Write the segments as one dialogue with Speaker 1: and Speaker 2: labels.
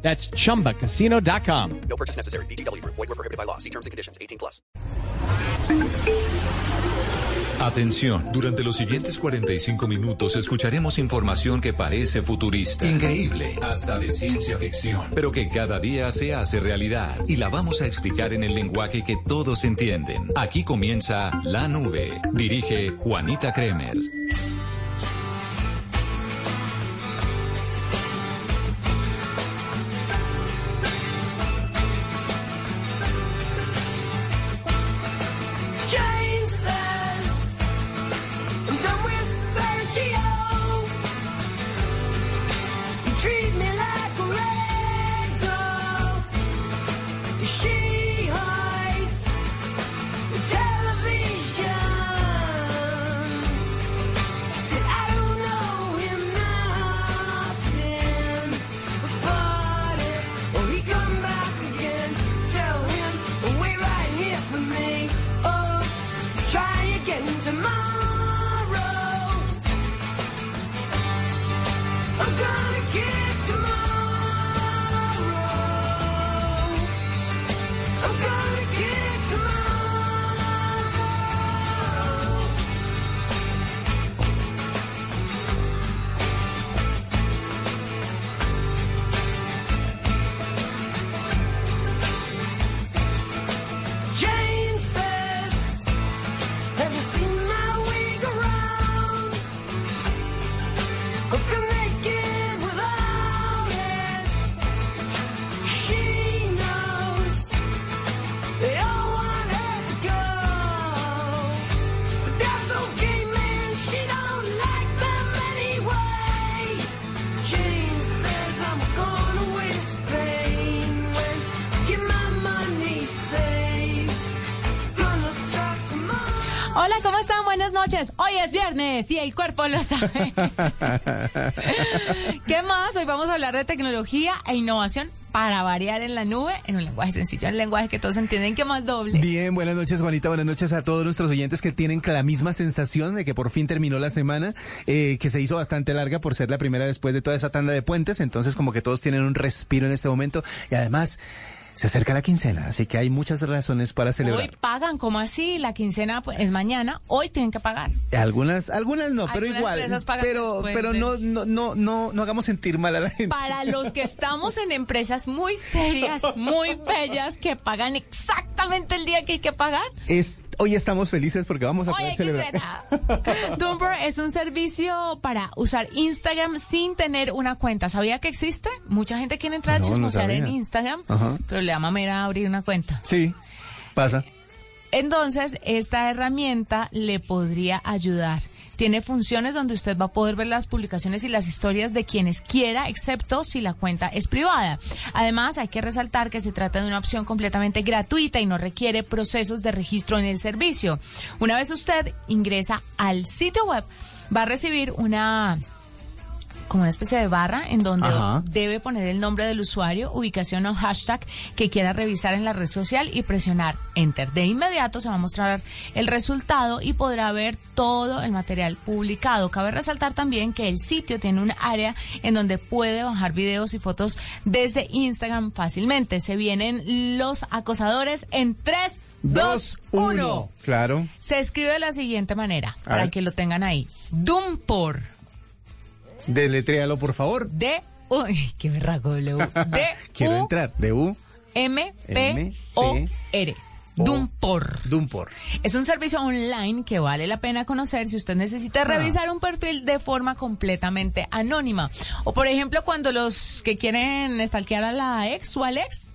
Speaker 1: That's chumbacasino.com.
Speaker 2: No purchase necessary. BGW. Void were prohibited by law. See terms and conditions. 18 plus.
Speaker 3: Atención, durante los siguientes 45 minutos escucharemos información que parece futurista, increíble, hasta de ciencia ficción, pero que cada día se hace realidad y la vamos a explicar en el lenguaje que todos entienden. Aquí comienza La Nube. Dirige Juanita Kremer.
Speaker 4: Viernes y el cuerpo lo sabe. ¿Qué más? Hoy vamos a hablar de tecnología e innovación para variar en la nube, en un lenguaje sencillo, en un lenguaje que todos entienden que más doble.
Speaker 5: Bien, buenas noches Juanita, buenas noches a todos nuestros oyentes que tienen la misma sensación de que por fin terminó la semana, eh, que se hizo bastante larga por ser la primera después de toda esa tanda de puentes, entonces como que todos tienen un respiro en este momento y además se acerca la quincena, así que hay muchas razones para
Speaker 4: Hoy
Speaker 5: celebrar.
Speaker 4: pagan, ¿cómo así? La quincena pues, es mañana, hoy tienen que pagar.
Speaker 5: Algunas, algunas no, pero
Speaker 4: Algunas
Speaker 5: igual,
Speaker 4: pagan
Speaker 5: pero, pero no, no, no, no, no hagamos sentir mal a la gente.
Speaker 4: Para los que estamos en empresas muy serias, muy bellas, que pagan exactamente el día que hay que pagar,
Speaker 5: Es, hoy estamos felices porque vamos a
Speaker 4: Oye,
Speaker 5: poder
Speaker 4: ¿qué
Speaker 5: celebrar.
Speaker 4: Dumper es un servicio para usar Instagram sin tener una cuenta. ¿Sabía que existe? Mucha gente quiere entrar
Speaker 5: No,
Speaker 4: a
Speaker 5: no
Speaker 4: chismosear en. Instagram,
Speaker 5: Ajá.
Speaker 4: pero le da mamera abrir una cuenta.
Speaker 5: Sí, pasa.
Speaker 4: Entonces, esta herramienta le podría ayudar. Tiene funciones donde usted va a poder ver las publicaciones y las historias de quienes quiera, excepto si la cuenta es privada. Además, hay que resaltar que se trata de una opción completamente gratuita y no requiere procesos de registro en el servicio. Una vez usted ingresa al sitio web, va a recibir una como una especie de barra en donde
Speaker 5: Ajá.
Speaker 4: debe poner el nombre del usuario, ubicación o hashtag que quiera revisar en la red social y presionar Enter. De inmediato se va a mostrar el resultado y podrá ver todo el material publicado. Cabe resaltar también que el sitio tiene un área en donde puede bajar videos y fotos desde Instagram fácilmente. Se vienen los acosadores en 3, 2, 1.
Speaker 5: Claro.
Speaker 4: Se escribe de la siguiente manera,
Speaker 5: A
Speaker 4: para
Speaker 5: ver.
Speaker 4: que lo tengan ahí. Dumpor.
Speaker 5: Deletréalo, por favor.
Speaker 4: D uy, qué berraco W. D
Speaker 5: Quiero
Speaker 4: U
Speaker 5: entrar. De U.
Speaker 4: M P O R. Dumpor.
Speaker 5: Dumpor.
Speaker 4: Es un servicio online que vale la pena conocer si usted necesita revisar un perfil de forma completamente anónima. O por ejemplo, cuando los que quieren stalkear a la ex o al ex,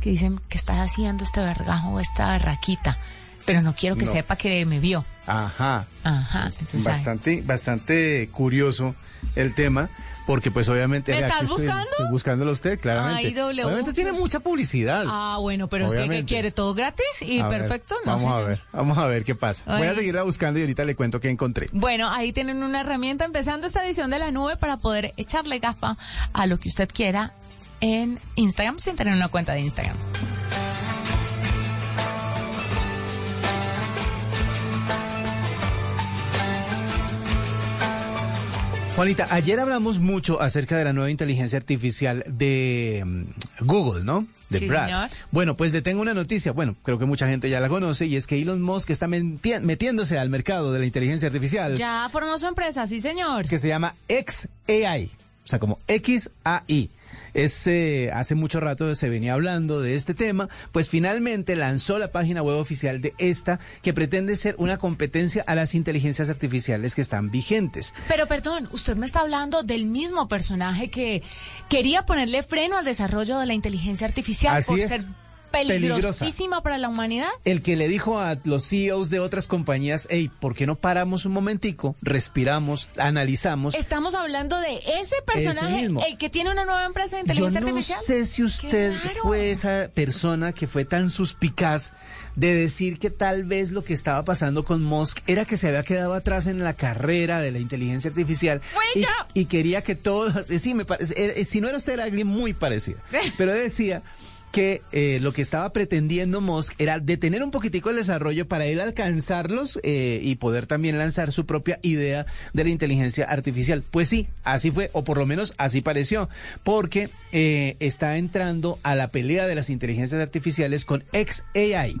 Speaker 4: que dicen que está haciendo este vergajo o esta berraquita, pero no quiero que
Speaker 5: No.
Speaker 4: sepa que me vio.
Speaker 5: Ajá.
Speaker 4: Ajá. Entonces, ay.
Speaker 5: Bastante, bastante curioso el tema, porque pues obviamente...
Speaker 4: ¿Me
Speaker 5: vea,
Speaker 4: estás
Speaker 5: estoy-
Speaker 4: buscando?
Speaker 5: estoy buscándolo a usted, claramente.
Speaker 4: Ay, W.
Speaker 5: Obviamente tiene mucha publicidad.
Speaker 4: Ah, bueno, pero es que ¿qué
Speaker 5: Obviamente.
Speaker 4: quiere todo gratis y
Speaker 5: A ver,
Speaker 4: perfecto, ¿no?
Speaker 5: Vamos a ver, vamos a ver qué pasa. Voy a seguirla buscando y ahorita le cuento qué encontré.
Speaker 4: Bueno, ahí tienen una herramienta empezando esta edición de la nube para poder echarle gafa a lo que usted quiera en Instagram sin tener una cuenta de Instagram.
Speaker 5: Juanita, ayer hablamos mucho acerca de la nueva inteligencia artificial de mm, Google, ¿no? De
Speaker 4: Sí,
Speaker 5: Brad.
Speaker 4: señor.
Speaker 5: Bueno, pues le tengo una noticia. Bueno, creo que mucha gente ya la conoce y es que Elon Musk está metiéndose al mercado de la inteligencia artificial
Speaker 4: Ya formó su empresa, sí, señor.
Speaker 5: que se llama XAI, o sea, como XAI. Es, eh, hace mucho rato se venía hablando de este tema, pues finalmente lanzó la página web oficial de esta que pretende ser una competencia a las inteligencias artificiales que están vigentes.
Speaker 4: Pero perdón, usted me está hablando del mismo personaje que quería ponerle freno al desarrollo de la inteligencia artificial
Speaker 5: Así
Speaker 4: por
Speaker 5: es.
Speaker 4: ser. Peligrosísima para la humanidad.
Speaker 5: El que le dijo a los CEOs de otras compañías, hey, ¿por qué no paramos un momentico, respiramos, analizamos?
Speaker 4: Estamos hablando de ese personaje,
Speaker 5: mismo.
Speaker 4: el que tiene una nueva empresa de
Speaker 5: Yo
Speaker 4: inteligencia
Speaker 5: no
Speaker 4: artificial.
Speaker 5: sé si usted fue esa persona que fue tan suspicaz de decir que tal vez lo que estaba pasando con Musk era que se había quedado atrás en la carrera de la inteligencia artificial y,
Speaker 4: yo.
Speaker 5: y quería que todos, eh, sí, me parece, eh, eh, si no era usted era alguien muy parecido, pero decía que eh, lo que estaba pretendiendo Musk era detener un poquitico el desarrollo para a alcanzarlos eh, y poder también lanzar su propia idea de la inteligencia artificial. Pues sí, así fue, o por lo menos así pareció, porque eh, está entrando a la pelea de las inteligencias artificiales con XAI.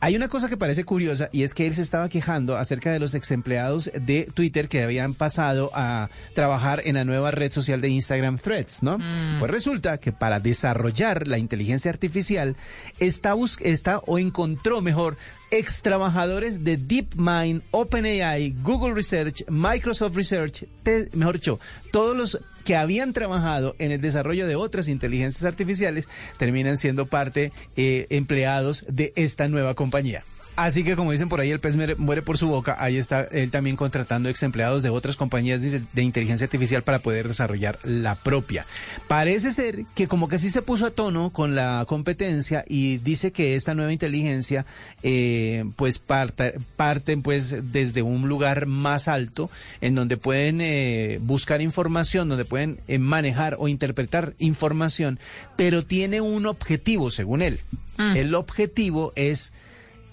Speaker 5: Hay una cosa que parece curiosa y es que él se estaba quejando acerca de los ex empleados de Twitter que habían pasado a trabajar en la nueva red social de Instagram Threads, ¿no? Pues resulta que para desarrollar la inteligencia artificial está, bus- está o encontró mejor ex trabajadores de DeepMind, OpenAI, Google Research, Microsoft Research, te- mejor dicho, todos los que habían trabajado en el desarrollo de otras inteligencias artificiales terminan siendo parte eh, empleados de esta nueva compañía. Así que como dicen por ahí, el pez muere, por su boca. Ahí está él también contratando ex empleados de otras compañías de, de inteligencia artificial para poder desarrollar la propia. Parece ser que como que sí se puso a tono con la competencia y dice que esta nueva inteligencia eh, pues parta- parten pues desde un lugar más alto en donde pueden eh, buscar información, donde pueden eh, manejar o interpretar información, pero tiene un objetivo según él. El objetivo es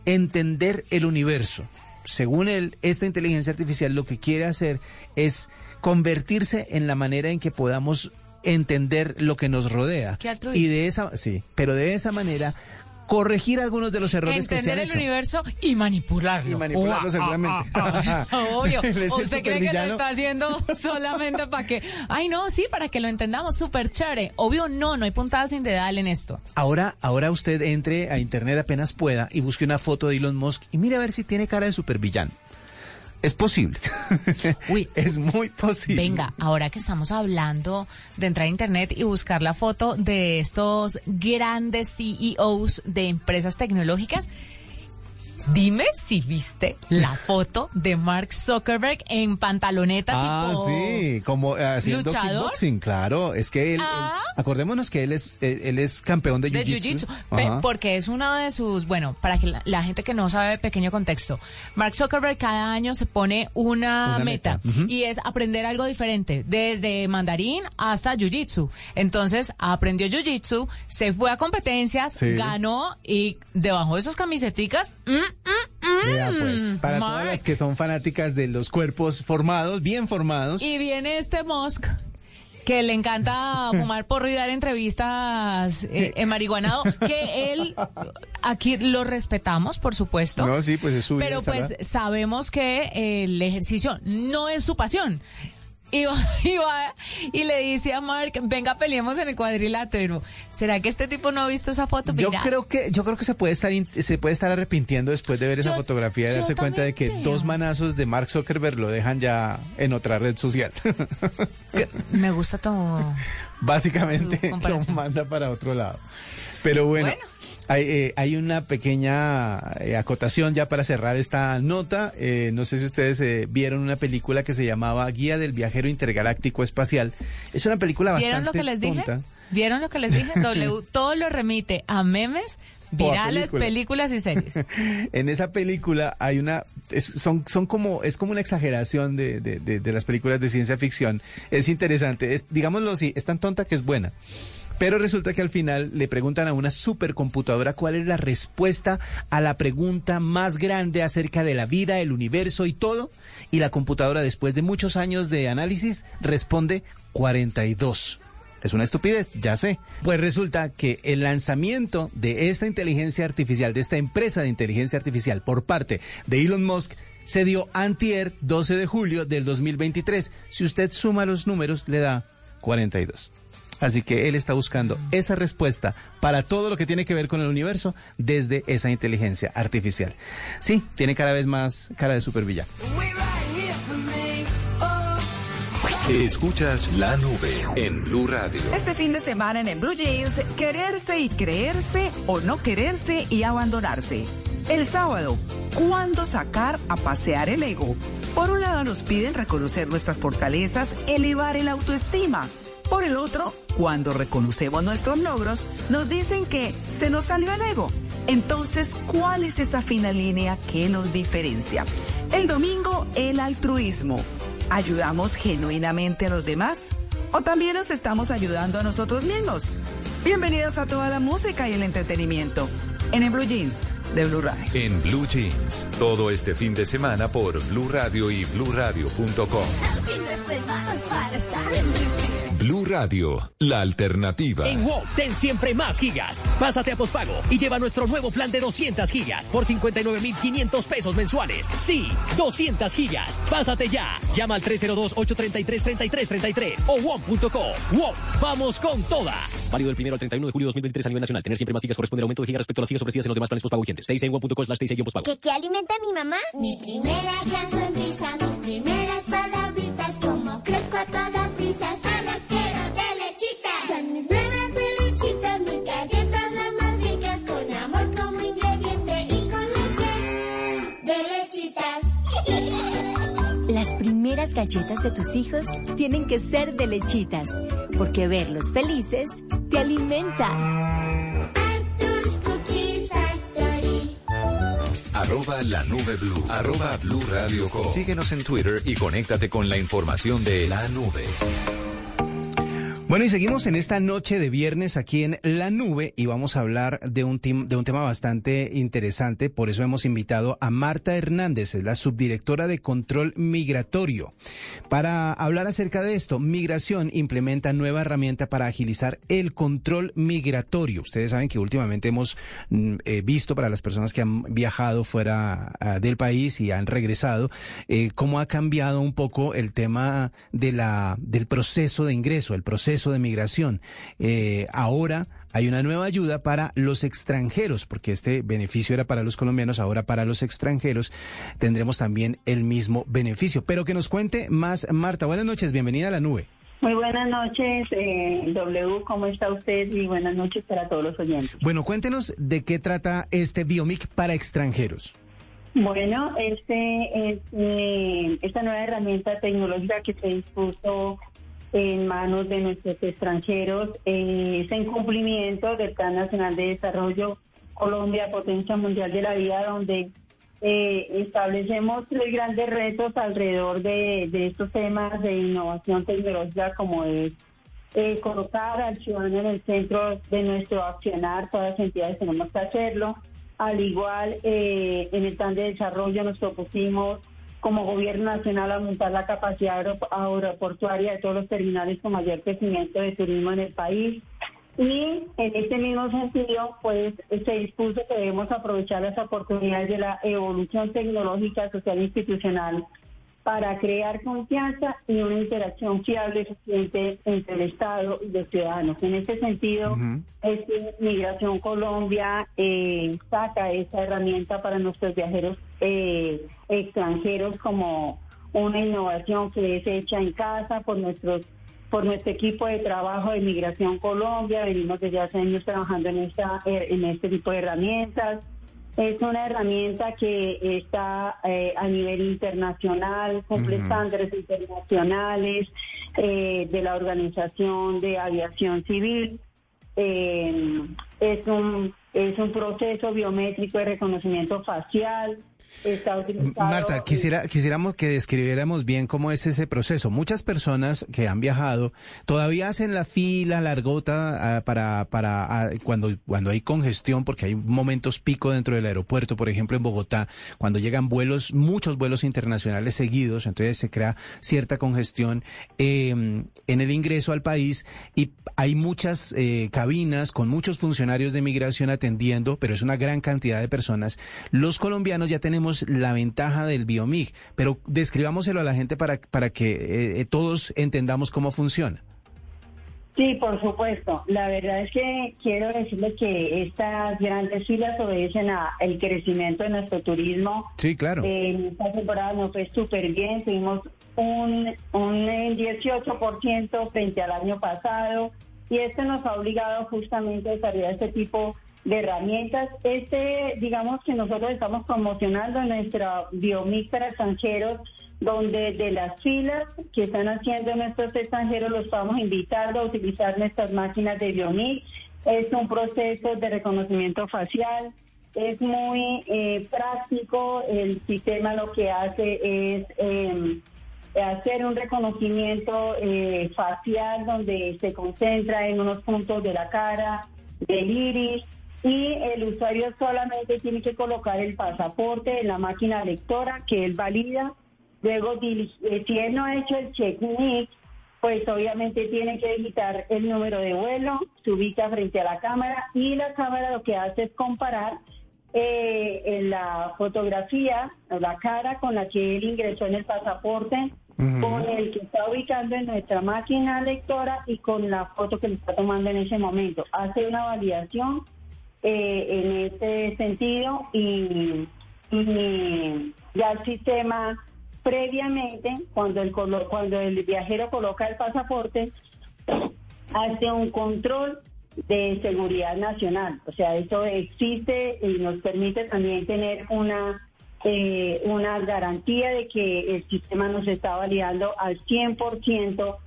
Speaker 5: entender el universo. Según él, esta inteligencia artificial lo que quiere hacer es convertirse en la manera en que podamos entender lo que nos rodea.
Speaker 4: Qué.
Speaker 5: Y de esa, sí, pero de esa manera corregir algunos de los errores que se
Speaker 4: Entender
Speaker 5: han
Speaker 4: el
Speaker 5: hecho.
Speaker 4: universo y manipularlo.
Speaker 5: Y manipularlo
Speaker 4: Ua,
Speaker 5: seguramente.
Speaker 4: ah, ah, ah. Obvio. ¿Usted cree que lo está haciendo solamente para que... Ay, no, sí, para que lo entendamos súper chévere. Obvio, no, no hay puntada sin dedal en esto.
Speaker 5: Ahora, ahora usted entre a internet apenas pueda y busque una foto de Elon Musk y mire a ver si tiene cara de supervillano. Es posible.
Speaker 4: Uy.
Speaker 5: es muy posible.
Speaker 4: Venga, ahora que estamos hablando de entrar a internet y buscar la foto de estos grandes CEOs de empresas tecnológicas, dime si viste la foto de Mark Zuckerberg en pantaloneta
Speaker 5: Ah,
Speaker 4: tipo
Speaker 5: sí, como eh, haciendo
Speaker 4: luchador.
Speaker 5: kickboxing, claro. Es que él,
Speaker 4: Ah.
Speaker 5: él- acordémonos que él es, él, él es campeón de
Speaker 4: de
Speaker 5: jiu-jitsu. Ajá.
Speaker 4: porque es uno de sus, bueno, para que la, la gente que no sabe, pequeño contexto, Mark Zuckerberg cada año se pone una,
Speaker 5: Una
Speaker 4: meta, y es aprender algo diferente, desde mandarín hasta jiu-jitsu. Entonces, aprendió jiu-jitsu, se fue a competencias,
Speaker 5: Sí.
Speaker 4: ganó y debajo de sus camiseticas, mm, mm, mm,
Speaker 5: pues, para todas las que son fanáticas de los cuerpos formados, bien formados.
Speaker 4: Y viene este Musk que le encanta fumar porro y dar entrevistas eh, en marihuanado, que él aquí lo respetamos, por supuesto.
Speaker 5: No, sí, pues es su vida,
Speaker 4: Pero pues sabemos que el ejercicio no es su pasión. Y va, y va y le dice a Mark, venga, peleemos en el cuadrilátero. ¿Será que este tipo no ha visto esa foto?
Speaker 5: Yo creo que yo creo que se puede estar se puede estar arrepintiendo después de ver esa
Speaker 4: Yo-
Speaker 5: fotografía y darse cuenta de que
Speaker 4: creo.
Speaker 5: dos manazos de Mark Zuckerberg lo dejan ya en otra red social.
Speaker 4: Me gusta tu...
Speaker 5: Básicamente lo manda para otro lado. Pero bueno,
Speaker 4: Bueno.
Speaker 5: Hay, eh, hay una pequeña eh, acotación ya para cerrar esta nota. Eh, no sé si ustedes eh, vieron una película que se llamaba Guía del Viajero Intergaláctico Espacial. Es una película bastante
Speaker 4: ¿Vieron lo que les dije?
Speaker 5: tonta.
Speaker 4: ¿Vieron lo que les dije? W, todo lo remite a memes, virales,
Speaker 5: película.
Speaker 4: películas y series.
Speaker 5: En esa película hay una, es, son, son como, es como una exageración de, de, de- de las películas de ciencia ficción. Es interesante, es, digámoslo así, es tan tonta que es buena. Pero resulta que al final le preguntan a una supercomputadora cuál es la respuesta a la pregunta más grande acerca de la vida, el universo y todo. Y la computadora, después de muchos años de análisis, responde 42. Es una estupidez, ya sé. Pues resulta que el lanzamiento de esta inteligencia artificial, de esta empresa de inteligencia artificial por parte de Elon Musk, se dio antier 12 de julio del 2023. Si usted suma los números, le da 42. Así que él está buscando esa respuesta para todo lo que tiene que ver con el universo desde esa inteligencia artificial. Sí, tiene cada vez más cara de supervillano.
Speaker 6: Escuchas la nube en Blue Radio.
Speaker 7: Este fin de semana en, en Blue Jeans, quererse y creerse o no quererse y abandonarse. El sábado, ¿cuándo sacar a pasear el ego? Por un lado nos piden reconocer nuestras fortalezas, elevar el autoestima. Por el otro, cuando reconocemos nuestros logros, nos dicen que se nos salió el ego. Entonces, ¿cuál es esa fina línea que nos diferencia? El domingo, el altruismo. ¿Ayudamos genuinamente a los demás? ¿O también nos estamos ayudando a nosotros mismos? Bienvenidos a toda la música y el entretenimiento en el Blue Jeans de Blue Radio.
Speaker 6: En Blue Jeans, todo este fin de semana por Blue Radio y bluradio.com. Blue Radio, la alternativa.
Speaker 8: En WOM, ten siempre más gigas. Pásate a pospago y lleva nuestro nuevo plan de 200 gigas por 59,500 pesos mensuales. Sí, 200 gigas. Pásate ya. Llama al 302-833-3333 o WOM.co. WOM, vamos con toda. Válido del 1 al 31 de julio de 2023 a nivel nacional. Tener siempre más gigas corresponde al aumento de gigas respecto a las gigas ofrecidas en los demás planes pospago vigentes. Te dice en WOM.co slash.
Speaker 9: ¿Qué, qué alimenta mi mamá? Mi primera gran sonrisa, mis primeras palabritas, como crezco a toda prisa, quiero Las
Speaker 10: primeras galletas de tus hijos tienen que ser de lechitas, porque verlos felices te alimenta.
Speaker 9: Arthur's Cookies Factory.
Speaker 6: Arroba la nube blue. Arroba blue radio com. Síguenos en Twitter y conéctate con la información de la nube.
Speaker 5: Bueno, y seguimos en esta noche de viernes aquí en La Nube y vamos a hablar de un, de un tema bastante interesante. Por eso hemos invitado a Marta Hernández, la subdirectora de Control Migratorio, para hablar acerca de esto. Migración implementa nueva herramienta para agilizar el control migratorio. Ustedes saben que últimamente hemos mm, eh, visto para las personas que han viajado fuera ah, del país y han regresado, eh, cómo ha cambiado un poco el tema de la, del proceso de ingreso, el proceso de migración. Eh, ahora hay una nueva ayuda para los extranjeros, porque este beneficio era para los colombianos, ahora para los extranjeros tendremos también el mismo beneficio. Pero que nos cuente más, Marta. Buenas noches, bienvenida a la nube.
Speaker 11: Muy buenas noches, eh, W, ¿cómo está usted? Y buenas noches para todos los oyentes.
Speaker 5: Bueno, cuéntenos de qué trata este Biomic para extranjeros.
Speaker 11: Bueno, este es eh, esta nueva herramienta tecnológica que se dispuso en manos de nuestros extranjeros eh, es en cumplimiento del Plan Nacional de Desarrollo Colombia, Potencia Mundial de la Vida, donde eh, establecemos tres grandes retos alrededor de, de estos temas de innovación tecnológica como es eh, colocar al ciudadano en el centro de nuestro accionar, todas las entidades tenemos que hacerlo. Al igual, eh, en el plan de desarrollo nos propusimos como gobierno nacional aumentar la capacidad aero- aeroportuaria de todos los terminales con mayor crecimiento de turismo en el país. Y en este mismo sentido, pues se dispuso que debemos aprovechar las oportunidades de la evolución tecnológica, social e institucional para crear confianza y una interacción fiable y eficiente entre el Estado y los ciudadanos. En este sentido, es que Migración Colombia eh, saca esa herramienta para nuestros viajeros eh, extranjeros como una innovación que es hecha en casa por nuestros por nuestro equipo de trabajo de Migración Colombia. Venimos desde hace años trabajando en, esta, eh, en este tipo de herramientas. Es una herramienta que está eh, a nivel internacional, cumple
Speaker 12: Ujú.
Speaker 11: estándares internacionales eh, de la Organización de Aviación Civil. Eh, es un es un proceso biométrico de reconocimiento facial. Está utilizado
Speaker 5: Marta, quisiera, quisiéramos que describiéramos bien cómo es ese proceso. Muchas personas que han viajado todavía hacen la fila largota ah, para, para ah, cuando, cuando hay congestión, porque hay momentos pico dentro del aeropuerto, por ejemplo en Bogotá, cuando llegan vuelos, muchos vuelos internacionales seguidos, entonces se crea cierta congestión eh, en el ingreso al país y hay muchas eh, cabinas con muchos funcionarios de migración atendiendo, pero es una gran cantidad de personas. Los colombianos ya tenemos la ventaja del biomig, pero describámoselo a la gente para, para que eh, eh, todos entendamos cómo funciona.
Speaker 11: Sí, por supuesto. La verdad es que quiero decirles que estas grandes filas obedecen al crecimiento de nuestro turismo.
Speaker 5: Sí, claro.
Speaker 11: Eh, En esta temporada nos fue súper bien, tuvimos un, un eh, 18% frente al año pasado y esto nos ha obligado justamente a desarrollar este tipo de herramientas. Este, digamos que nosotros estamos promocionando nuestra biomix para extranjeros, donde de las filas que están haciendo nuestros extranjeros los estamos invitando a utilizar nuestras máquinas de biomix. Es un proceso de reconocimiento facial, es muy eh, práctico, el sistema lo que hace es eh, hacer un reconocimiento eh, facial donde se concentra en unos puntos de la cara, del iris, y el usuario solamente tiene que colocar el pasaporte en la máquina lectora que él valida. Luego, eh, si él no ha hecho el check-in, pues obviamente tiene que digitar el número de vuelo, se ubica frente a la cámara y la cámara lo que hace es comparar eh, en la fotografía, la cara con la que él ingresó en el pasaporte, con el que está ubicando en nuestra máquina lectora y con la foto que le está tomando en ese momento. Hace una validación eh, en ese sentido y, ya el sistema previamente, cuando el, cuando el viajero coloca el pasaporte, hace un control de seguridad nacional. O sea, eso existe y nos permite también tener una eh, una garantía de que el sistema nos está validando al 100%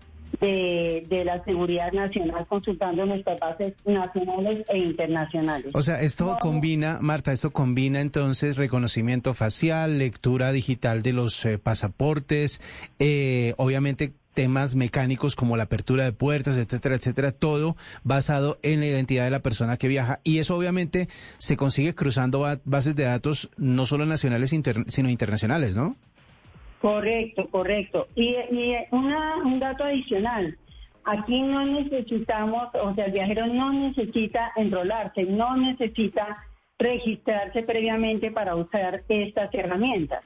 Speaker 11: de, de la seguridad nacional, consultando nuestras bases nacionales e internacionales.
Speaker 5: O sea, esto combina, Marta, esto combina entonces reconocimiento facial, lectura digital de los eh, pasaportes, eh, obviamente temas mecánicos como la apertura de puertas, etcétera, etcétera, todo basado en la identidad de la persona que viaja. Y eso obviamente se consigue cruzando ba- bases de datos no solo nacionales, inter- sino internacionales, ¿no?
Speaker 11: Correcto, correcto. Y, un dato adicional. Aquí no necesitamos, o sea, el viajero no necesita enrolarse, no necesita registrarse previamente para usar estas herramientas.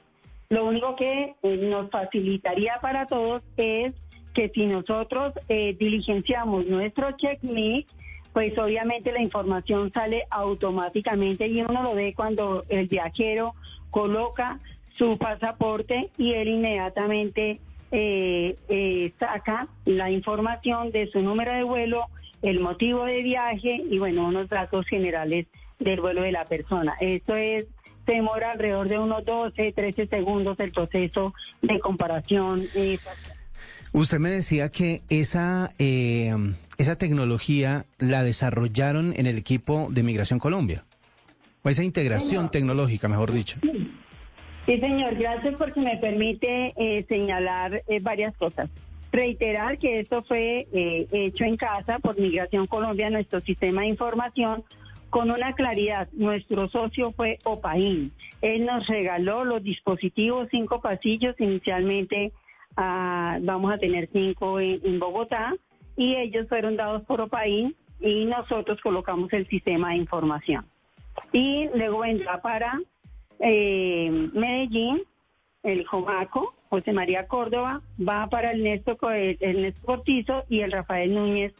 Speaker 11: Lo único que eh, nos facilitaría para todos es que si nosotros eh, diligenciamos nuestro check-me, pues obviamente la información sale automáticamente y uno lo ve cuando el viajero coloca su pasaporte y él inmediatamente eh, eh, saca la información de su número de vuelo, el motivo de viaje y bueno, unos datos generales del vuelo de la persona. Esto es se demora alrededor de unos 12, 13 segundos el proceso de comparación. eh,
Speaker 5: Usted me decía que esa, eh, esa tecnología la desarrollaron en el equipo de Migración Colombia. O esa integración tecnológica, mejor dicho.
Speaker 11: Sí, señor, gracias porque me permite eh, señalar eh, varias cosas. Reiterar que esto fue eh, hecho en casa por Migración Colombia, nuestro sistema de información, con una claridad. Nuestro socio fue Opaín. Él nos regaló los dispositivos, cinco pasillos. Inicialmente ah, vamos a tener cinco en, en Bogotá y ellos fueron dados por Opaín y nosotros colocamos el sistema de información. Y luego vendrá para eh, Medellín, el Jomaco, José María Córdoba, va para el Néstor, el Néstor Cortizo y el Rafael Núñez,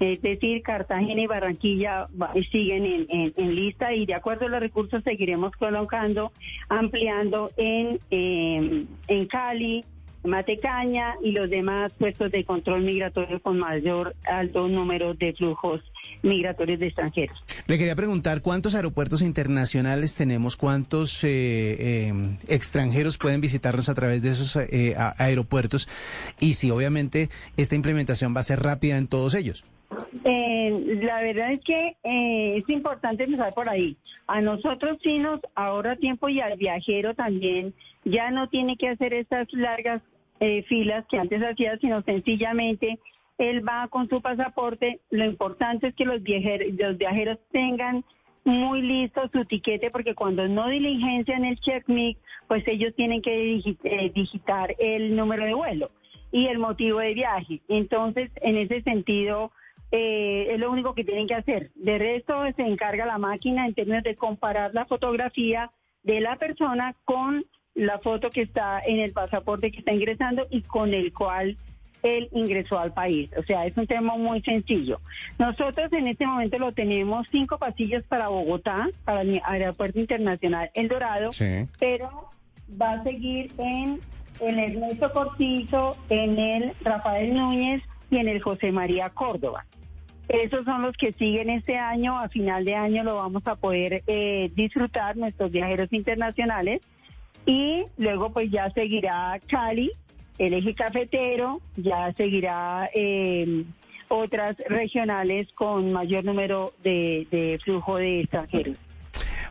Speaker 11: es decir, Cartagena y Barranquilla siguen en, en- en lista y de acuerdo a los recursos seguiremos colocando, ampliando en, eh, en Cali, Matecaña y los demás puestos de control migratorio con mayor alto número de flujos migratorios de extranjeros.
Speaker 5: Le quería preguntar cuántos aeropuertos internacionales tenemos, cuántos eh, eh, extranjeros pueden visitarnos a través de esos eh, aeropuertos y si obviamente esta implementación va a ser rápida en todos ellos.
Speaker 11: Eh, la verdad es que eh, es importante empezar por ahí. A nosotros sí nos ahorra tiempo y al viajero también ya no tiene que hacer estas largas eh, filas que antes hacía, sino sencillamente él va con su pasaporte. Lo importante es que los viajeros, los viajeros tengan muy listo su tiquete porque cuando no diligencian el check-me, pues ellos tienen que eh, digitar el número de vuelo y el motivo de viaje. Entonces, en ese sentido, eh, es lo único que tienen que hacer. De resto, se encarga la máquina en términos de comparar la fotografía de la persona con la foto que está en el pasaporte que está ingresando y con el cual él ingresó al país. O sea, es un tema muy sencillo. Nosotros en este momento lo tenemos cinco pasillos para Bogotá, para el Aeropuerto Internacional El Dorado,
Speaker 5: Sí.
Speaker 11: pero va a seguir en el Ernesto Cortizo, en el Rafael Núñez y en el José María Córdoba. Esos son los que siguen este año. A final de año lo vamos a poder eh, disfrutar nuestros viajeros internacionales. Y luego pues ya seguirá Cali, el eje cafetero, ya seguirá eh, otras regionales con mayor número de, de flujo de extranjeros.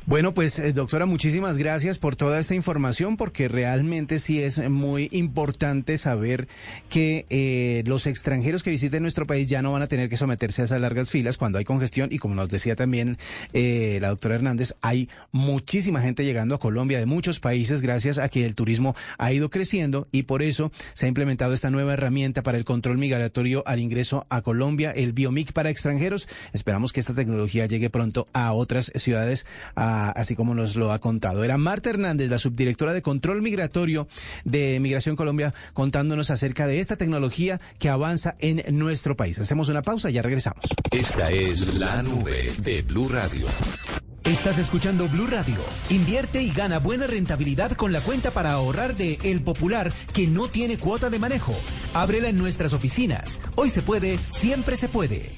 Speaker 5: Bueno, pues eh, doctora, muchísimas gracias por toda esta información, porque realmente sí es muy importante saber que eh, los extranjeros que visiten nuestro país ya no van a tener que someterse a esas largas filas cuando hay congestión y como nos decía también eh, la doctora Hernández, hay muchísima gente llegando a Colombia de muchos países gracias a que el turismo ha ido creciendo y por eso se ha implementado esta nueva herramienta para el control migratorio al ingreso a Colombia, el Biomic para extranjeros. Esperamos que esta tecnología llegue pronto a otras ciudades, a- así como nos lo ha contado. Era Marta Hernández, la subdirectora de control migratorio de Migración Colombia, contándonos acerca de esta tecnología que avanza en nuestro país. Hacemos una pausa y ya regresamos.
Speaker 6: Esta es la nube de Blue Radio.
Speaker 12: Estás escuchando Blue Radio. Invierte y gana buena rentabilidad con la cuenta para ahorrar de El Popular que no tiene cuota de manejo. Ábrela en nuestras oficinas. Hoy se puede, siempre se puede.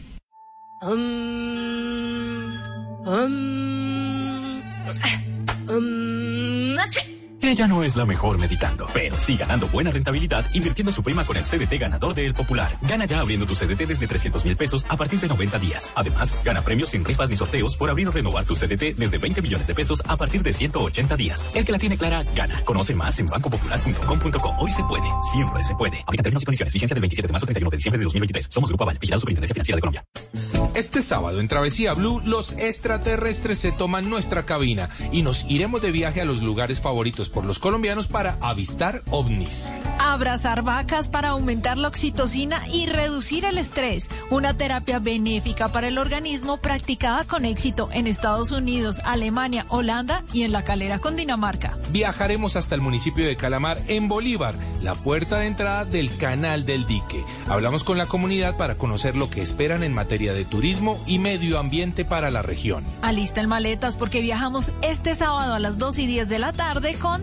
Speaker 12: Um, that's it.
Speaker 13: Ella no es la mejor meditando, pero sí ganando buena rentabilidad invirtiendo su prima con el CDT ganador de El Popular. Gana ya abriendo tu CDT desde 300 mil pesos a partir de 90 días. Además, gana premios sin rifas ni sorteos por abrir o renovar tu CDT desde 20 millones de pesos a partir de 180 días. El que la tiene clara, gana. Conoce más en bancopopular.com.co. Hoy se puede, siempre se puede. Aplica términos y condiciones. Vigencia del 27 de marzo al 31 de diciembre de 2023. Somos Grupo Aval, vigilado Superintendencia Financiera de Colombia.
Speaker 14: Este sábado en Travesía Blue, los extraterrestres se toman nuestra cabina y nos iremos de viaje a los lugares favoritos por los colombianos para avistar ovnis.
Speaker 15: Abrazar vacas para aumentar la oxitocina y reducir el estrés. Una terapia benéfica para el organismo practicada con éxito en Estados Unidos, Alemania, Holanda y en la calera con Dinamarca.
Speaker 14: Viajaremos hasta el municipio de Calamar, en Bolívar, la puerta de entrada del Canal del Dique. Hablamos con la comunidad para conocer lo que esperan en materia de turismo y medio ambiente para la región.
Speaker 15: Alisten maletas porque viajamos este sábado a las 2 y 10 de la tarde con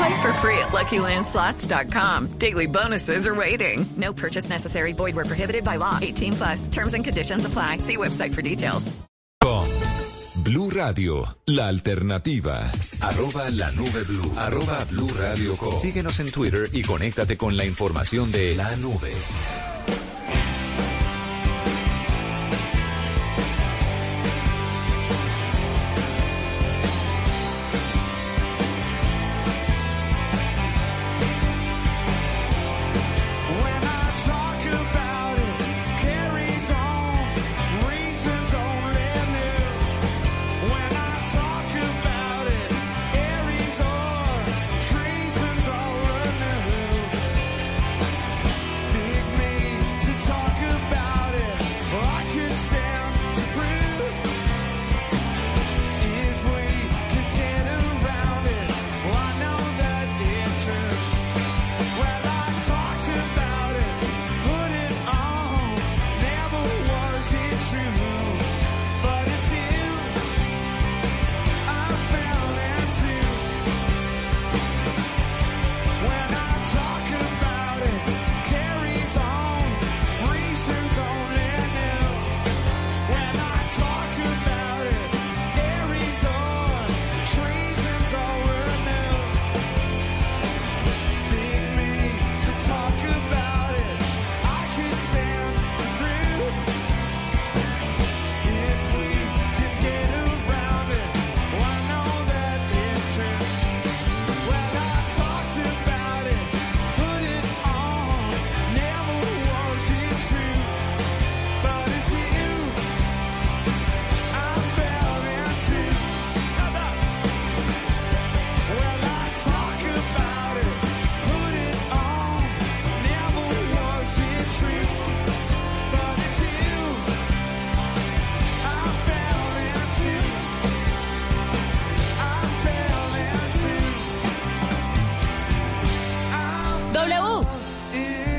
Speaker 16: Play for free at LuckyLandSlots.com. Daily bonuses are waiting. No purchase necessary. Void where prohibited by law. 18 plus. Terms and conditions apply. See website for details.
Speaker 6: Blue Radio, la alternativa. Arroba la nube blue. Arroba Blue Radio Com. Síguenos en Twitter y conéctate con la información de la nube.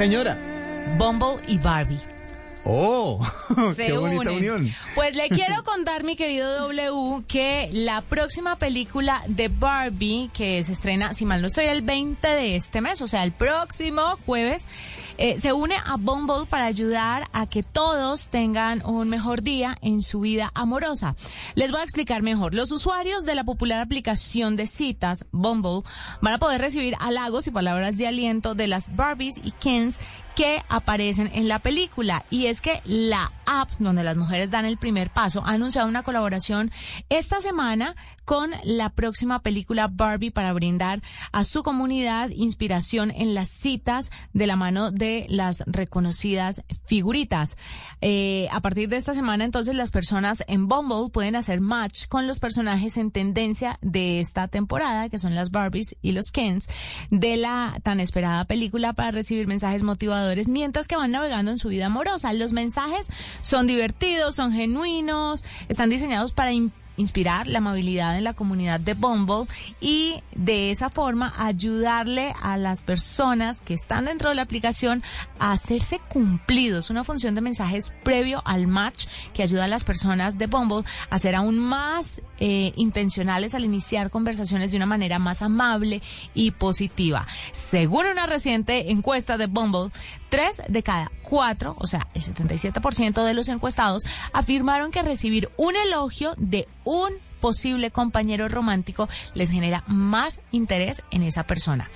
Speaker 5: Señora?
Speaker 4: Bumble y Barbie.
Speaker 5: Oh,
Speaker 4: Se
Speaker 5: qué bonita
Speaker 4: unen.
Speaker 5: unión.
Speaker 4: Pues le quiero contar, mi querido W, que la próxima película de Barbie, que se estrena, si mal no estoy, el 20 de este mes, o sea, el próximo jueves, eh, se une a Bumble para ayudar a que todos tengan un mejor día en su vida amorosa. Les voy a explicar mejor. Los usuarios de la popular aplicación de citas, Bumble, van a poder recibir halagos y palabras de aliento de las Barbies y Kens que aparecen en la película. Y es que la app donde las mujeres dan el primer paso ha anunciado una colaboración esta semana con la próxima película Barbie para brindar a su comunidad inspiración en las citas de la mano de las reconocidas figuritas. Eh, a partir de esta semana, entonces, las personas en Bumble pueden hacer match con los personajes en tendencia de esta temporada, que son las Barbies y los Kens, de la tan esperada película para recibir mensajes motivadores mientras que van navegando en su vida amorosa. Los mensajes son divertidos, son genuinos, están diseñados para inspirar la amabilidad en la comunidad de Bumble y de esa forma ayudarle a las personas que están dentro de la aplicación a hacerse cumplidos. Una función de mensajes previo al match que ayuda a las personas de Bumble a ser aún más eh, intencionales al iniciar conversaciones de una manera más amable y positiva. Según una reciente encuesta de Bumble, tres de cada cuatro, o sea, el 77% de los encuestados, afirmaron que recibir un elogio de un posible compañero romántico les genera más interés en esa persona.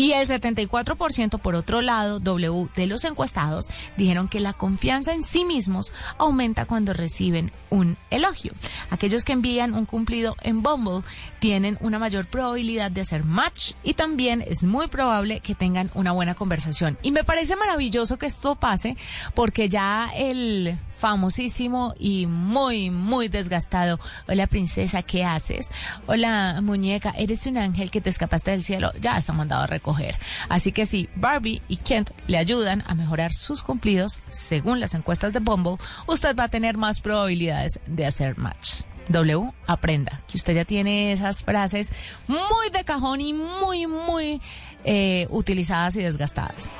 Speaker 4: Y el 74% por otro lado, W de los encuestados dijeron que la confianza en sí mismos aumenta cuando reciben un elogio. Aquellos que envían un cumplido en Bumble tienen una mayor probabilidad de hacer match y también es muy probable que tengan una buena conversación. Y me parece maravilloso que esto pase porque ya el famosísimo y muy, muy desgastado. Hola princesa, ¿qué haces? Hola muñeca, eres un ángel que te escapaste del cielo. Ya está mandado a recoger. Así que si Barbie y Kent le ayudan a mejorar sus cumplidos, según las encuestas de Bumble, usted va a tener más probabilidades de hacer match. W, aprenda que usted ya tiene esas frases muy de cajón y muy, muy eh, utilizadas y desgastadas.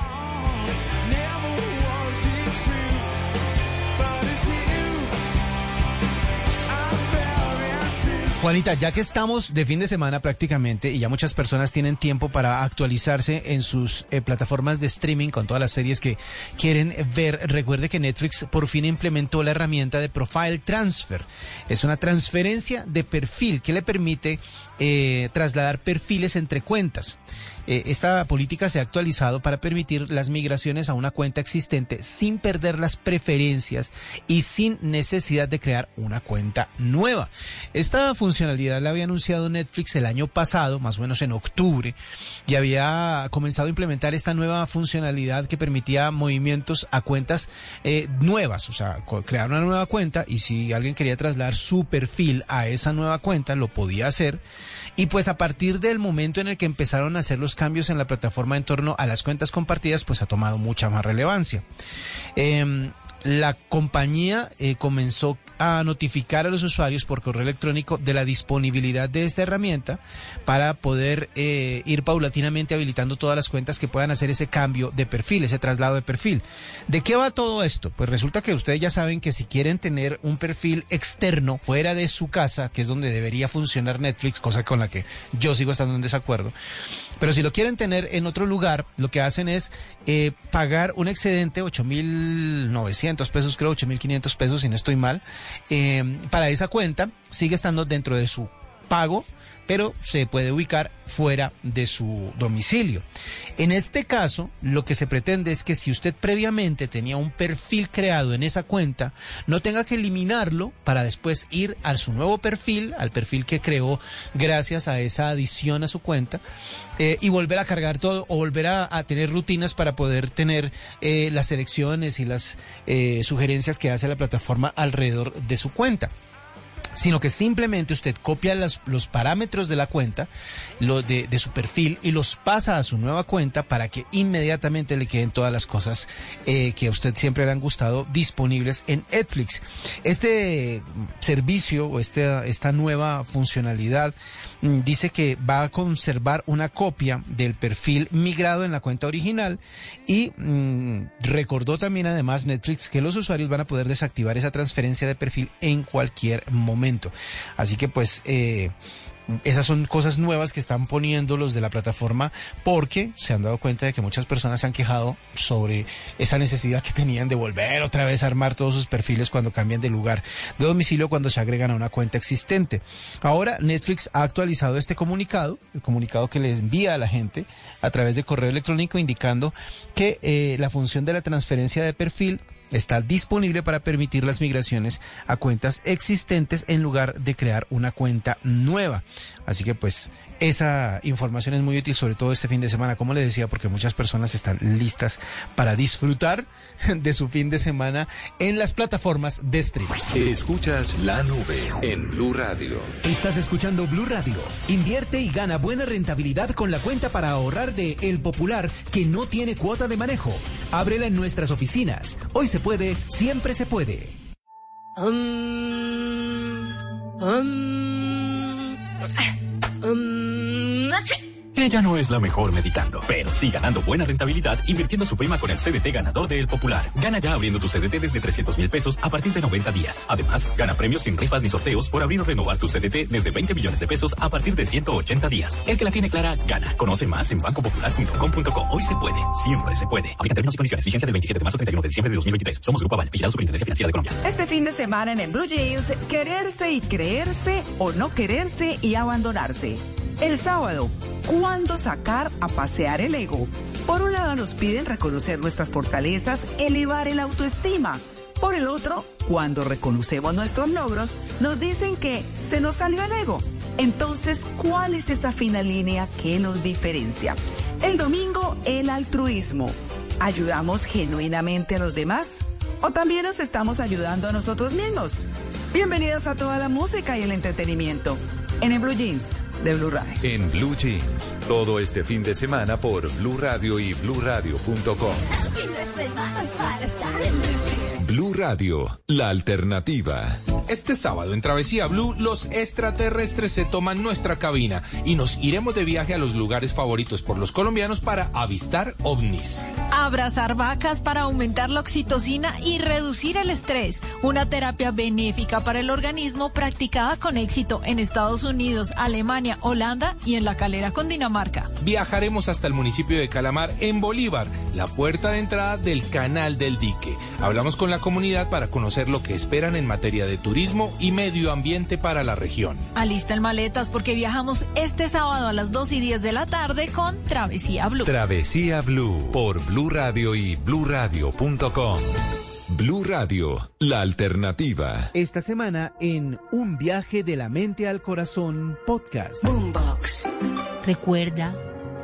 Speaker 5: Juanita, ya que estamos de fin de semana prácticamente y ya muchas personas tienen tiempo para actualizarse en sus eh, plataformas de streaming con todas las series que quieren ver, recuerde que Netflix por fin implementó la herramienta de Profile Transfer. Es una transferencia de perfil que le permite eh, trasladar perfiles entre cuentas. Eh, esta política se ha actualizado para permitir las migraciones a una cuenta existente sin perder las preferencias y sin necesidad de crear una cuenta nueva. Esta funcionalidad la había anunciado Netflix el año pasado, más o menos en octubre, y había comenzado a implementar esta nueva funcionalidad que permitía movimientos a cuentas eh, nuevas, o sea, crear una nueva cuenta y si alguien quería trasladar su perfil a esa nueva cuenta, lo podía hacer. Y pues a partir del momento en el que empezaron a hacer los cambios en la plataforma en torno a las cuentas compartidas, pues ha tomado mucha más relevancia. Em, la compañía eh, comenzó a notificar a los usuarios por correo electrónico de la disponibilidad de esta herramienta para poder eh, ir paulatinamente habilitando todas las cuentas que puedan hacer ese cambio de perfil, ese traslado de perfil. ¿De qué va todo esto? Pues resulta que ustedes ya saben que si quieren tener un perfil externo fuera de su casa, que es donde debería funcionar Netflix, cosa con la que yo sigo estando en desacuerdo, pero si lo quieren tener en otro lugar, lo que hacen es eh, pagar un excedente, 8.900 pesos, creo, 8.500 pesos, si no estoy mal, eh, para esa cuenta, sigue estando dentro de su pago, pero se puede ubicar fuera de su domicilio. En este caso, lo que se pretende es que si usted previamente tenía un perfil creado en esa cuenta, no tenga que eliminarlo para después ir a su nuevo perfil, al perfil que creó gracias a esa adición a su cuenta, eh, y volver a cargar todo o volver a, tener rutinas para poder tener eh, las selecciones y las eh, sugerencias que hace la plataforma alrededor de su cuenta. Sino que simplemente usted copia los parámetros de la cuenta, lo de, su perfil y los pasa a su nueva cuenta para que inmediatamente le queden todas las cosas eh, que a usted siempre le han gustado disponibles en Netflix. Este servicio o este, esta nueva funcionalidad mm, dice que va a conservar una copia del perfil migrado en la cuenta original y mm, recordó también además Netflix que los usuarios van a poder desactivar esa transferencia de perfil en cualquier momento. Así que pues eh, esas son cosas nuevas que están poniendo los de la plataforma porque se han dado cuenta de que muchas personas se han quejado sobre esa necesidad que tenían de volver otra vez a armar todos sus perfiles cuando cambian de lugar de domicilio cuando se agregan a una cuenta existente. Ahora Netflix ha actualizado este comunicado, el comunicado que les envía a la gente a través de correo electrónico indicando que eh, la función de la transferencia de perfil está disponible para permitir las migraciones a cuentas existentes en lugar de crear una cuenta nueva. Así que pues esa información es muy útil, sobre todo este fin de semana, como les decía, porque muchas personas están listas para disfrutar de su fin de semana en las plataformas de streaming.
Speaker 6: Escuchas la nube en Blue Radio.
Speaker 12: Estás escuchando Blue Radio. Invierte y gana buena rentabilidad con la cuenta para ahorrar de El Popular que no tiene cuota de manejo. Ábrela en nuestras oficinas. Hoy se puede, siempre se puede.
Speaker 13: Ella no es la mejor meditando, pero sí ganando buena rentabilidad invirtiendo su prima con el CDT ganador de El Popular. Gana ya abriendo tu CDT desde 300 mil pesos a partir de 90 días. Además, gana premios sin rifas ni sorteos por abrir o renovar tu CDT desde 20 millones de pesos a partir de 180 días. El que la tiene clara, gana. Conoce más en bancopopular.com.co. Hoy se puede, siempre se puede. Aplica términos y condiciones. Vigencia del 27 de marzo al 31 de diciembre de 2023. Somos Grupo Aval, vigilado Superintendencia Financiera de Colombia.
Speaker 7: Este fin de semana en el Blue Jeans, quererse y creerse o no quererse y abandonarse. El sábado, ¿cuándo sacar a pasear el ego? Por un lado nos piden reconocer nuestras fortalezas, elevar el autoestima. Por el otro, cuando reconocemos nuestros logros, nos dicen que se nos salió el ego. Entonces, ¿cuál es esa fina línea que nos diferencia? El domingo, el altruismo. ¿Ayudamos genuinamente a los demás? ¿O también nos estamos ayudando a nosotros mismos? Bienvenidos a toda la música y el entretenimiento en el Blue Jeans de Blue Radio.
Speaker 6: En Blue Jeans, todo este fin de semana por Blue Radio y BlueRadio.com. Blue Radio, la alternativa.
Speaker 14: Este sábado en Travesía Blue, los extraterrestres se toman nuestra cabina y nos iremos de viaje a los lugares favoritos por los colombianos para avistar ovnis.
Speaker 15: Abrazar vacas para aumentar la oxitocina y reducir el estrés. Una terapia benéfica para el organismo practicada con éxito en Estados Unidos, Alemania, Holanda y en la calera con Dinamarca.
Speaker 14: Viajaremos hasta el municipio de Calamar, en Bolívar, la puerta de entrada del Canal del Dique. Hablamos con la comunidad para conocer lo que esperan en materia de turismo y medio ambiente para la región.
Speaker 15: Alisten maletas porque viajamos este sábado a las 2 y 10 de la tarde con Travesía Blue.
Speaker 6: Travesía Blue por Blue Radio y BlueRadio.com. Blue Radio, la alternativa.
Speaker 12: Esta semana en Un viaje de la mente al corazón podcast.
Speaker 17: Boombox. Recuerda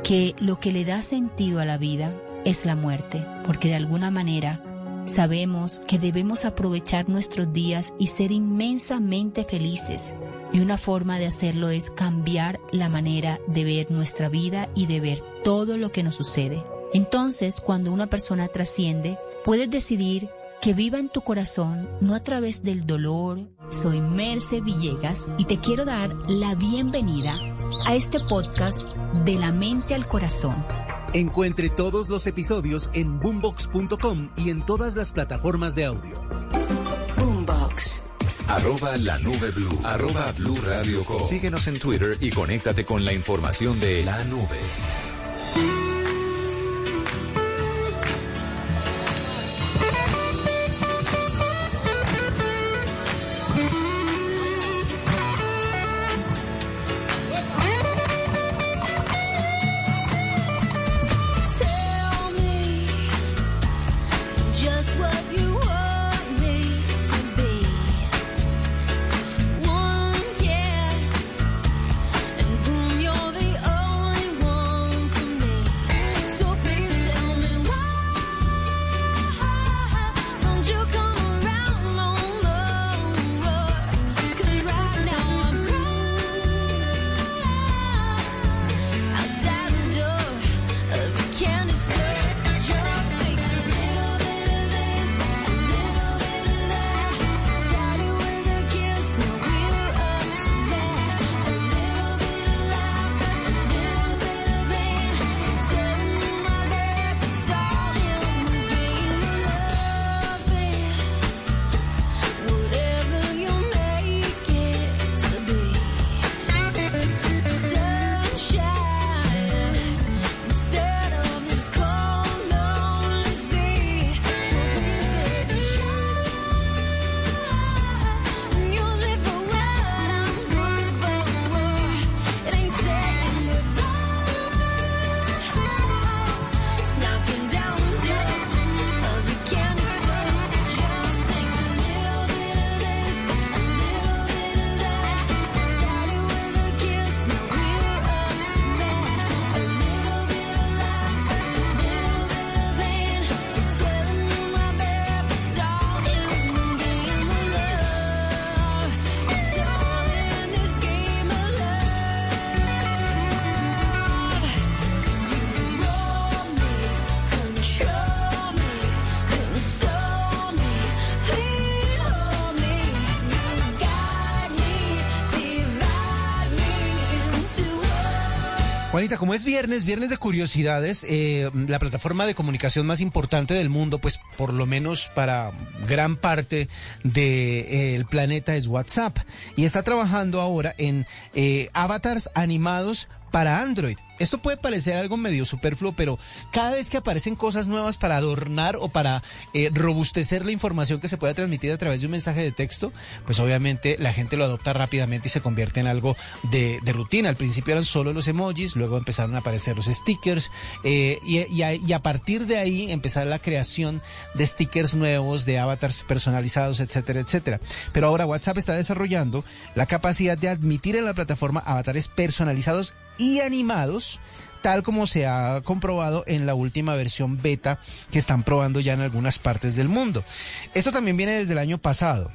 Speaker 17: que lo que le da sentido a la vida es la muerte, porque de alguna manera sabemos que debemos aprovechar nuestros días y ser inmensamente felices. Y una forma de hacerlo es cambiar la manera de ver nuestra vida y de ver todo lo que nos sucede. Entonces, cuando una persona trasciende, puedes decidir que viva en tu corazón, no a través del dolor. Soy Merce Villegas y te quiero dar la bienvenida a este podcast de la mente al corazón.
Speaker 12: Encuentre todos los episodios en boombox.com y en todas las plataformas de audio.
Speaker 17: Boombox.
Speaker 6: Arroba la nube blue. Arroba blue radio com. Síguenos en Twitter y conéctate con la información de la nube.
Speaker 5: Juanita, como es viernes, viernes de curiosidades, eh, la plataforma de comunicación más importante del mundo, pues por lo menos para gran parte del planeta es WhatsApp. Y está trabajando ahora en eh, avatars animados para Android. Esto puede parecer algo medio superfluo, pero cada vez que aparecen cosas nuevas para adornar o para eh, robustecer la información que se pueda transmitir a través de un mensaje de texto, pues obviamente la gente lo adopta rápidamente y se convierte en algo de, de rutina. Al principio eran solo los emojis, luego empezaron a aparecer los stickers eh, y, a, y a partir de ahí empezar la creación de stickers nuevos, de avatars personalizados, etcétera, etcétera. Pero ahora WhatsApp está desarrollando la capacidad de admitir en la plataforma avatares personalizados y animados tal como se ha comprobado en la última versión beta que están probando ya en algunas partes del mundo. Esto también viene desde el año pasado.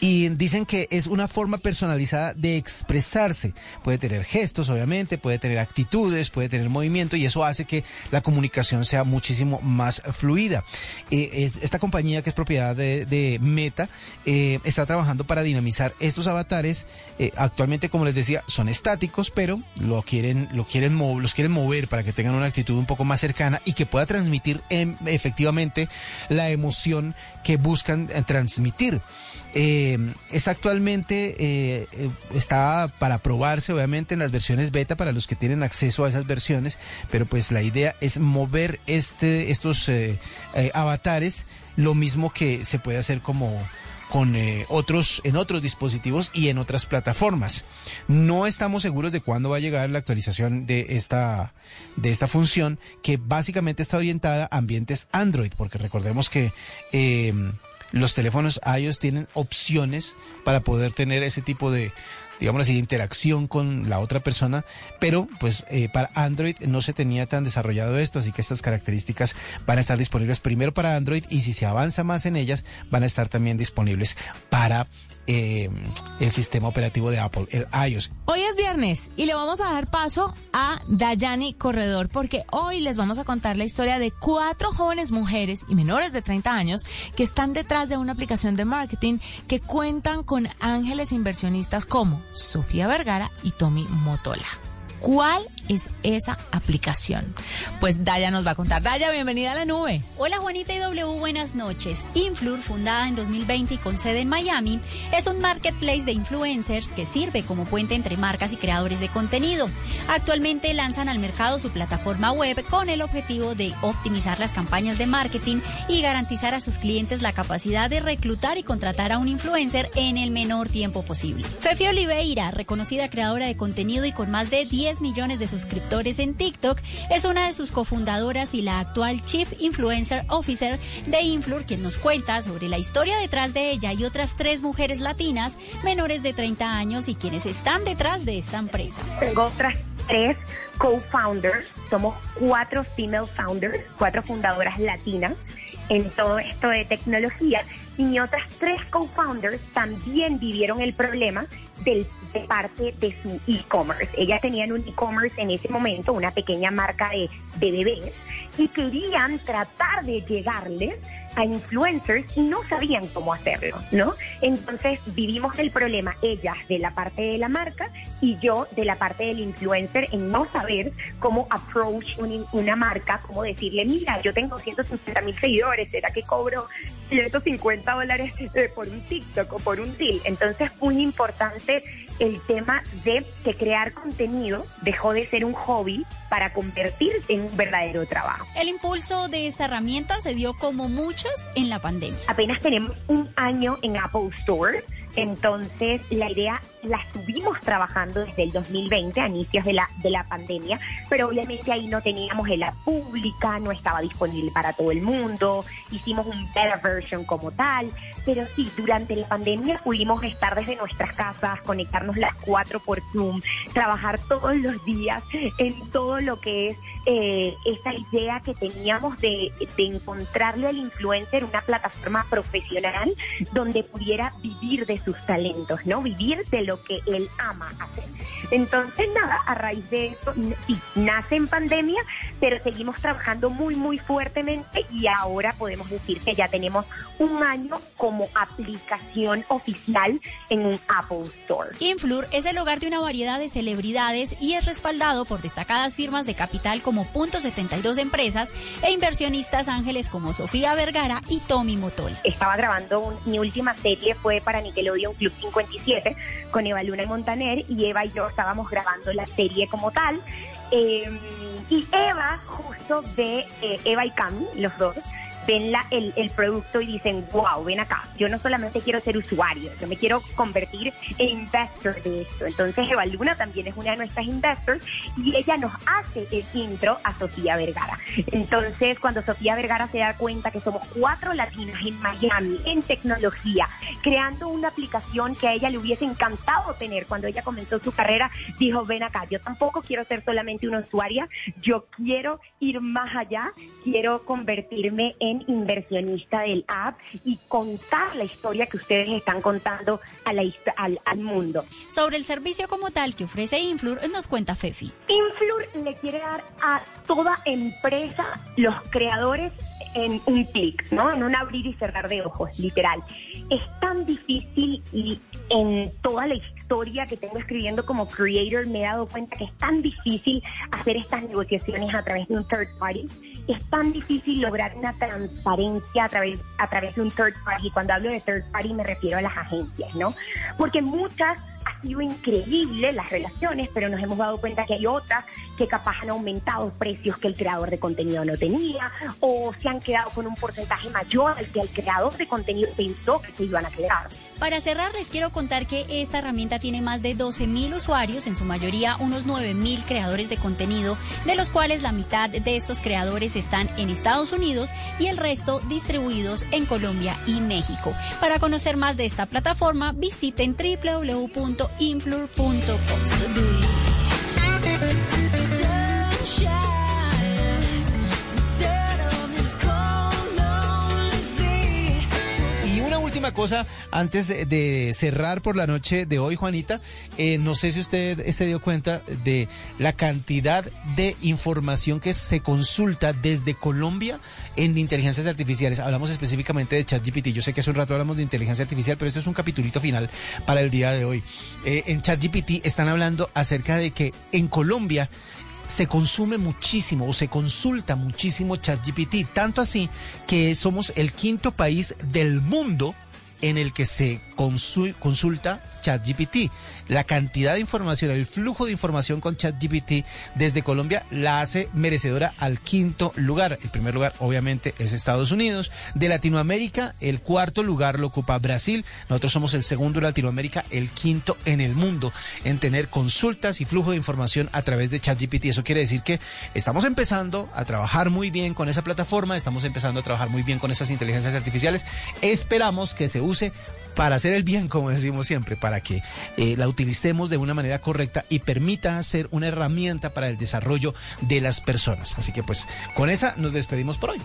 Speaker 5: Y dicen que es una forma personalizada de expresarse. Puede tener gestos, obviamente, puede tener actitudes, puede tener movimiento y eso hace que la comunicación sea muchísimo más fluida. Eh, es- esta compañía que es propiedad de, Meta eh, está trabajando para dinamizar estos avatares. Eh, actualmente, como les decía, son estáticos, pero lo quieren, lo quieren los quieren mover para que tengan una actitud un poco más cercana y que pueda transmitir em, efectivamente la emoción que buscan transmitir. Eh, es actualmente, eh, eh, está para probarse obviamente en las versiones beta para los que tienen acceso a esas versiones, pero pues la idea es mover este, estos avatares, lo mismo que se puede hacer como con otros en otros dispositivos y en otras plataformas. No estamos seguros de cuándo va a llegar la actualización de esta de esta función que básicamente está orientada a ambientes Android, porque recordemos que los teléfonos iOS tienen opciones para poder tener ese tipo de digamos así, de interacción con la otra persona, pero pues eh, para Android no se tenía tan desarrollado esto, así que estas características van a estar disponibles primero para Android y si se avanza más en ellas, van a estar también disponibles para eh, el sistema operativo de Apple, el iOS.
Speaker 4: Hoy es viernes y le vamos a dar paso a Dayani Corredor porque hoy les vamos a contar la historia de cuatro jóvenes mujeres y menores de 30 años que están detrás de una aplicación de marketing que cuentan con ángeles inversionistas como Sofía Vergara y Tommy Motola. ¿Cuál es esa aplicación? Pues Daya nos va a contar. Daya, bienvenida a la nube.
Speaker 18: Hola Juanita y W, buenas noches. Influr, fundada en 2020 y con sede en Miami, es un marketplace de influencers que sirve como puente entre marcas y creadores de contenido. Actualmente lanzan al mercado su plataforma web con el objetivo de optimizar las campañas de marketing y garantizar a sus clientes la capacidad de reclutar y contratar a un influencer en el menor tiempo posible. Fefi Oliveira, reconocida creadora de contenido y con más de 10 millones de suscriptores en TikTok, es una de sus cofundadoras y la actual Chief Influencer Officer de Influr, quien nos cuenta sobre la historia detrás de ella y otras tres mujeres latinas menores de 30 años y quienes están detrás de esta empresa.
Speaker 19: Tengo otras tres co-founders, somos cuatro female founders, cuatro fundadoras latinas en todo esto de tecnología y otras tres co-founders también vivieron el problema del, de parte de su e-commerce. Ellas tenían un e-commerce en ese momento, una pequeña marca de, de bebés y querían tratar de llegarles a influencers y no sabían cómo hacerlo, ¿no? Entonces vivimos el problema, ellas de la parte de la marca y yo de la parte del influencer en no saber cómo approach un- una marca, cómo decirle, mira, yo tengo 150 mil seguidores, ¿será que cobro 150 dólares eh, por un TikTok o por un deal? Entonces muy importante el tema de que crear contenido dejó de ser un hobby para convertirse en un verdadero trabajo.
Speaker 18: El impulso de esta herramienta se dio como muchas en la pandemia.
Speaker 19: Apenas tenemos un año en Apple Store, entonces la idea la estuvimos trabajando desde el 2020, a inicios de la, de la pandemia, pero obviamente ahí no teníamos en la pública, no estaba disponible para todo el mundo, hicimos un beta version como tal, pero sí, durante la pandemia pudimos estar desde nuestras casas, conectarnos las cuatro por Zoom, trabajar todos los días en todo lo que es eh, esa idea que teníamos de, de encontrarle al influencer una plataforma profesional donde pudiera vivir de sus talentos, ¿no? Vivir de lo que él ama hacer. Entonces, nada, a raíz de eso, sí, nace en pandemia, pero seguimos trabajando muy, muy fuertemente y ahora podemos decir que ya tenemos un año como aplicación oficial en un Apple Store.
Speaker 18: Influr es el hogar de una variedad de celebridades y es respaldado por destacadas firmas de capital como Punto 72 Empresas e inversionistas ángeles como Sofía Vergara y Tommy Motola.
Speaker 19: Estaba grabando un- mi última serie fue para Nickelodeon Club 57 con Eva Luna y Montaner y Eva y yo estábamos grabando la serie como tal. Eh, y Eva justo ve, eh, Eva y Cam, los dos, ven la, el, el producto y dicen, wow, ven acá, yo no solamente quiero ser usuario, yo me quiero convertir en investor de esto. Entonces Eva Luna también es una de nuestras investors y ella nos hace el intro a Sofía Vergara. Entonces cuando Sofía Vergara se da cuenta que somos cuatro latinas en Miami, en tecnología, creando una aplicación que a ella le hubiese encantado tener cuando ella comenzó su carrera, dijo, ven acá, yo tampoco quiero ser solamente una usuaria, yo quiero ir más allá, quiero convertirme en inversionista del app y contar la historia que ustedes están contando a la al, al mundo.
Speaker 18: Sobre el servicio como tal que ofrece Influr, nos cuenta Fefi.
Speaker 19: Influr le quiere dar a toda empresa los creadores en un clic, ¿no? En un abrir y cerrar de ojos, literal. Es tan difícil y en toda la historia que tengo escribiendo como creator me he dado cuenta que es tan difícil hacer estas negociaciones a través de un third party. Es tan difícil lograr una transparencia a través, a través de un third party. Cuando hablo de third party me refiero a las agencias, ¿no? Porque muchas ha sido increíble las relaciones, pero nos hemos dado cuenta que hay otras que capaz han aumentado precios que el creador de contenido no tenía o se han quedado con un porcentaje mayor al que el creador de contenido pensó que se iban a quedar.
Speaker 18: Para cerrar, les quiero contar que esta herramienta tiene más de 12.000 usuarios, en su mayoría unos 9.000 creadores de contenido, de los cuales la mitad de estos creadores están en Estados Unidos y el resto distribuidos en Colombia y México. Para conocer más de esta plataforma, visiten
Speaker 5: Y última cosa, antes de, cerrar por la noche de hoy, Juanita, eh, no sé si usted se dio cuenta de la cantidad de información que se consulta desde Colombia en inteligencias artificiales. Hablamos específicamente de ChatGPT. Yo sé que hace un rato hablamos de inteligencia artificial, pero esto es un capitulito final para el día de hoy. Eh, en ChatGPT están hablando acerca de que en Colombia se consume muchísimo o se consulta muchísimo ChatGPT, tanto así que somos el quinto país del mundo en el que se consulta ChatGPT. La cantidad de información, el flujo de información con ChatGPT desde Colombia la hace merecedora al quinto lugar. El primer lugar, obviamente, es Estados Unidos. De Latinoamérica, el cuarto lugar lo ocupa Brasil. Nosotros somos el segundo de Latinoamérica, el quinto en el mundo en tener consultas y flujo de información a través de ChatGPT. Eso quiere decir que estamos empezando a trabajar muy bien con esa plataforma, estamos empezando a trabajar muy bien con esas inteligencias artificiales. Esperamos que se use para hacer el bien, como decimos siempre, para que eh, la utilicemos de una manera correcta y permita ser una herramienta para el desarrollo de las personas. Así que pues con esa nos despedimos por hoy.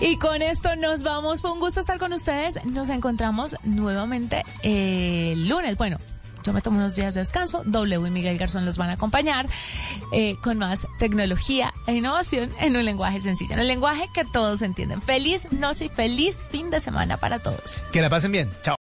Speaker 4: Y con esto nos vamos. Fue un gusto estar con ustedes. Nos encontramos nuevamente el lunes. Bueno. Yo me tomo unos días de descanso. W y Miguel Garzón los van a acompañar eh, con más tecnología e innovación en un lenguaje sencillo, en el lenguaje que todos entienden. Feliz noche y feliz fin de semana para todos.
Speaker 5: Que la pasen bien. Chao.